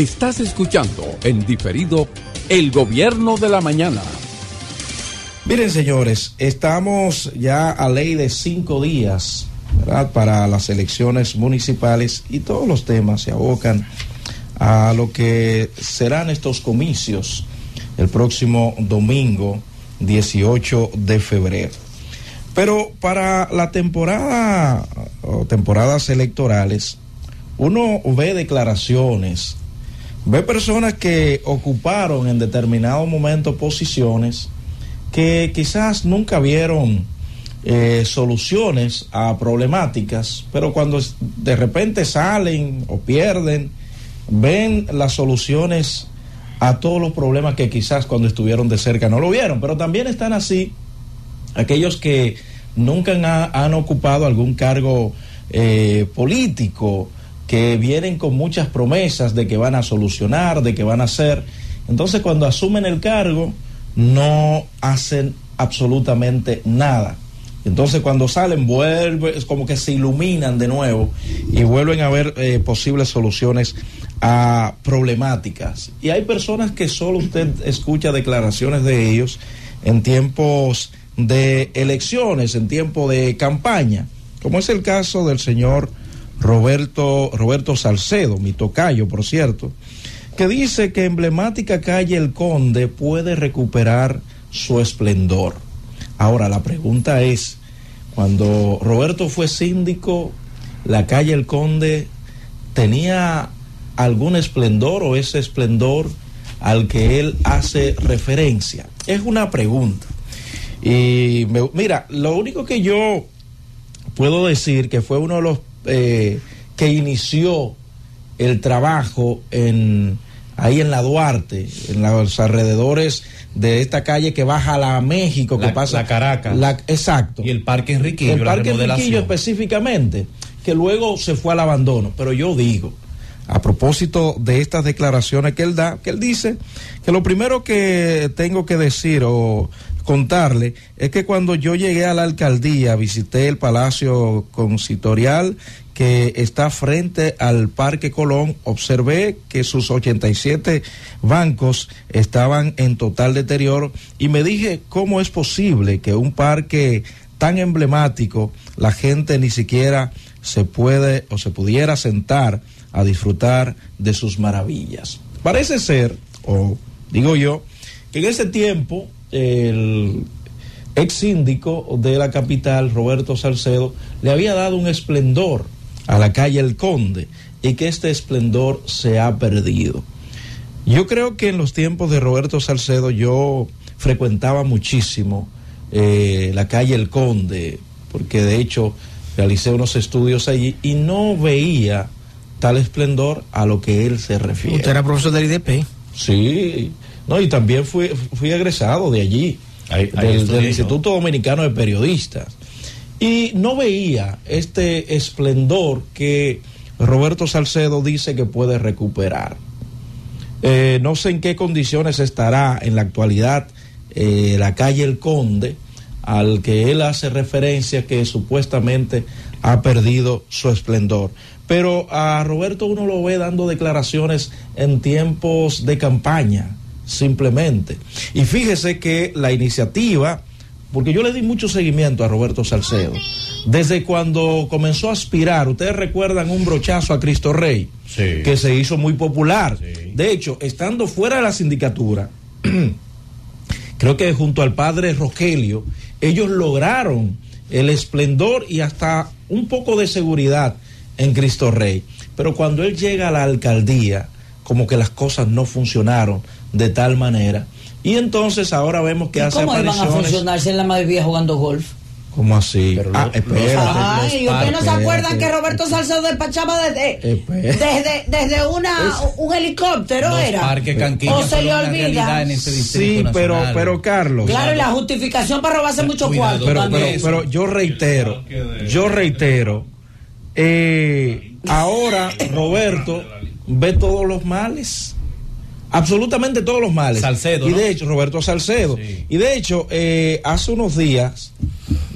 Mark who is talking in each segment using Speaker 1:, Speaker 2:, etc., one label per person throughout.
Speaker 1: Estás escuchando en diferido El Gobierno de la Mañana.
Speaker 2: Miren, señores, estamos ya a ley de cinco días para las elecciones municipales y todos los temas se abocan a lo que serán estos comicios el próximo domingo 18 de febrero. Pero para la temporada o temporadas electorales, uno ve declaraciones, ve personas que ocuparon en determinado momento posiciones que quizás nunca vieron eh, soluciones a problemáticas, pero cuando de repente salen o pierden, ven las soluciones a todos los problemas que quizás cuando estuvieron de cerca no lo vieron, pero también están así aquellos que nunca han, ocupado algún cargo eh, político, que vienen con muchas promesas de que van a solucionar, de que van a hacer. Entonces cuando asumen el cargo no hacen absolutamente nada. Entonces cuando salen vuelve, es como que se iluminan de nuevo y vuelven a ver eh, posibles soluciones a problemáticas. Y hay personas que solo usted escucha declaraciones de ellos en tiempos de elecciones, en tiempo de campaña, como es el caso del señor Roberto, Roberto Salcedo, mi tocayo, por cierto, que dice que emblemática calle El Conde puede recuperar su esplendor. Ahora, la pregunta es, cuando Roberto fue síndico, la calle El Conde tenía algún esplendor o ese esplendor al que él hace referencia? Es una pregunta. Y mira, lo único que yo puedo decir que fue uno de los eh, que inició el trabajo en ahí en la Duarte, en los alrededores de esta calle que baja a la México, que pasa
Speaker 3: la Caracas.
Speaker 2: exacto.
Speaker 3: Y el Parque Enriquillo.
Speaker 2: El Parque Enriquillo específicamente, que luego se fue al abandono. Pero yo digo, a propósito de estas declaraciones que él da, que él dice que lo primero que tengo que decir o contarle es que cuando yo llegué a la alcaldía, visité el Palacio Consistorial que está frente al Parque Colón, observé que sus 87 bancos estaban en total deterioro y me dije cómo es posible que un parque tan emblemático la gente ni siquiera se puede o se pudiera sentar a disfrutar de sus maravillas. Parece ser, o digo yo, que en ese tiempo el ex síndico de la capital, Roberto Salcedo, le había dado un esplendor a la calle El Conde y que este esplendor se ha perdido. Yo creo que en los tiempos de Roberto Salcedo yo frecuentaba muchísimo eh, la calle El Conde, porque de hecho realicé unos estudios allí y no veía tal esplendor a lo que él se refiere.
Speaker 4: Usted era profesor del IDP.
Speaker 2: Sí, no, y también fui, fui egresado de allí, del, Instituto Dominicano de Periodistas. Y no veía este esplendor que Roberto Salcedo dice que puede recuperar. Eh, no sé en qué condiciones estará en la actualidad eh, la calle El Conde, al que él hace referencia que supuestamente ha perdido su esplendor. Pero a Roberto uno lo ve dando declaraciones en tiempos de campaña, simplemente. Y fíjese que la iniciativa, porque yo le di mucho seguimiento a Roberto Salcedo, desde cuando comenzó a aspirar, ustedes recuerdan un brochazo a Cristo Rey,
Speaker 3: sí.
Speaker 2: que se hizo muy popular. Sí. De hecho, estando fuera de la sindicatura, creo que junto al padre Rogelio, ellos lograron el esplendor y hasta un poco de seguridad en Cristo Rey. Pero cuando él llega a la alcaldía, como que las cosas no funcionaron de tal manera. Y entonces ahora vemos que
Speaker 5: ¿Y
Speaker 2: hace
Speaker 5: ¿Cómo van a funcionar si en la madre vía jugando golf?
Speaker 2: ¿Cómo así?
Speaker 3: Pero
Speaker 2: ah, espérate.
Speaker 5: Ay, ¿ustedes no se acuerdan que Roberto Salcedo despachaba desde, desde, desde una, un helicóptero?
Speaker 3: Los
Speaker 5: era?
Speaker 3: parques Canquilla
Speaker 5: ¿O se le olvida?
Speaker 3: en ese
Speaker 2: Sí, pero,
Speaker 3: nacional.
Speaker 2: pero Carlos.
Speaker 5: Claro, y la justificación para robarse mucho
Speaker 3: Cuidado,
Speaker 5: cuarto
Speaker 2: pero,
Speaker 5: también.
Speaker 2: pero, pero yo reitero, yo reitero, eh, ahora Roberto ve todos los males, absolutamente todos los males.
Speaker 3: Salcedo,
Speaker 2: Y
Speaker 3: ¿no?
Speaker 2: de hecho, Roberto Salcedo.
Speaker 3: Sí.
Speaker 2: Y de hecho, eh, hace unos días,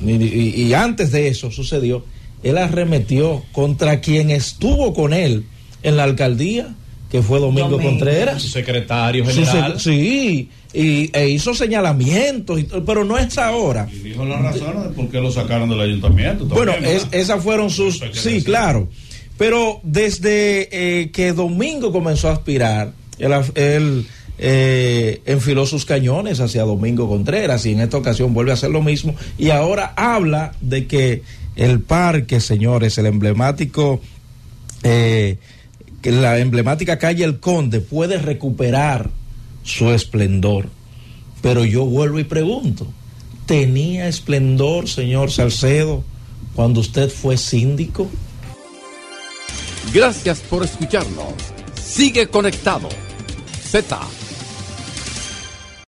Speaker 2: y, y- y antes de eso sucedió, él arremetió contra quien estuvo con él en la alcaldía, que fue Domingo,
Speaker 5: Domingo.
Speaker 2: Contreras.
Speaker 4: Su secretario
Speaker 2: Su
Speaker 4: general.
Speaker 2: sec- sí, y, e hizo señalamientos, y pero no es ahora.
Speaker 6: Y dijo las razones de por qué lo sacaron del ayuntamiento.
Speaker 2: Bueno,
Speaker 6: también,
Speaker 2: es- esas fueron sus... Sí,
Speaker 6: decir.
Speaker 2: claro. Pero desde eh, que Domingo comenzó a aspirar, él, él, eh, enfiló sus cañones hacia Domingo Contreras y en esta ocasión vuelve a hacer lo mismo y ahora habla de que el parque, señores, el emblemático, eh, la emblemática calle El Conde puede recuperar su esplendor. Pero yo vuelvo y pregunto, ¿tenía esplendor, señor Salcedo, cuando usted fue síndico?
Speaker 1: Gracias por escucharnos. Sigue conectado. Z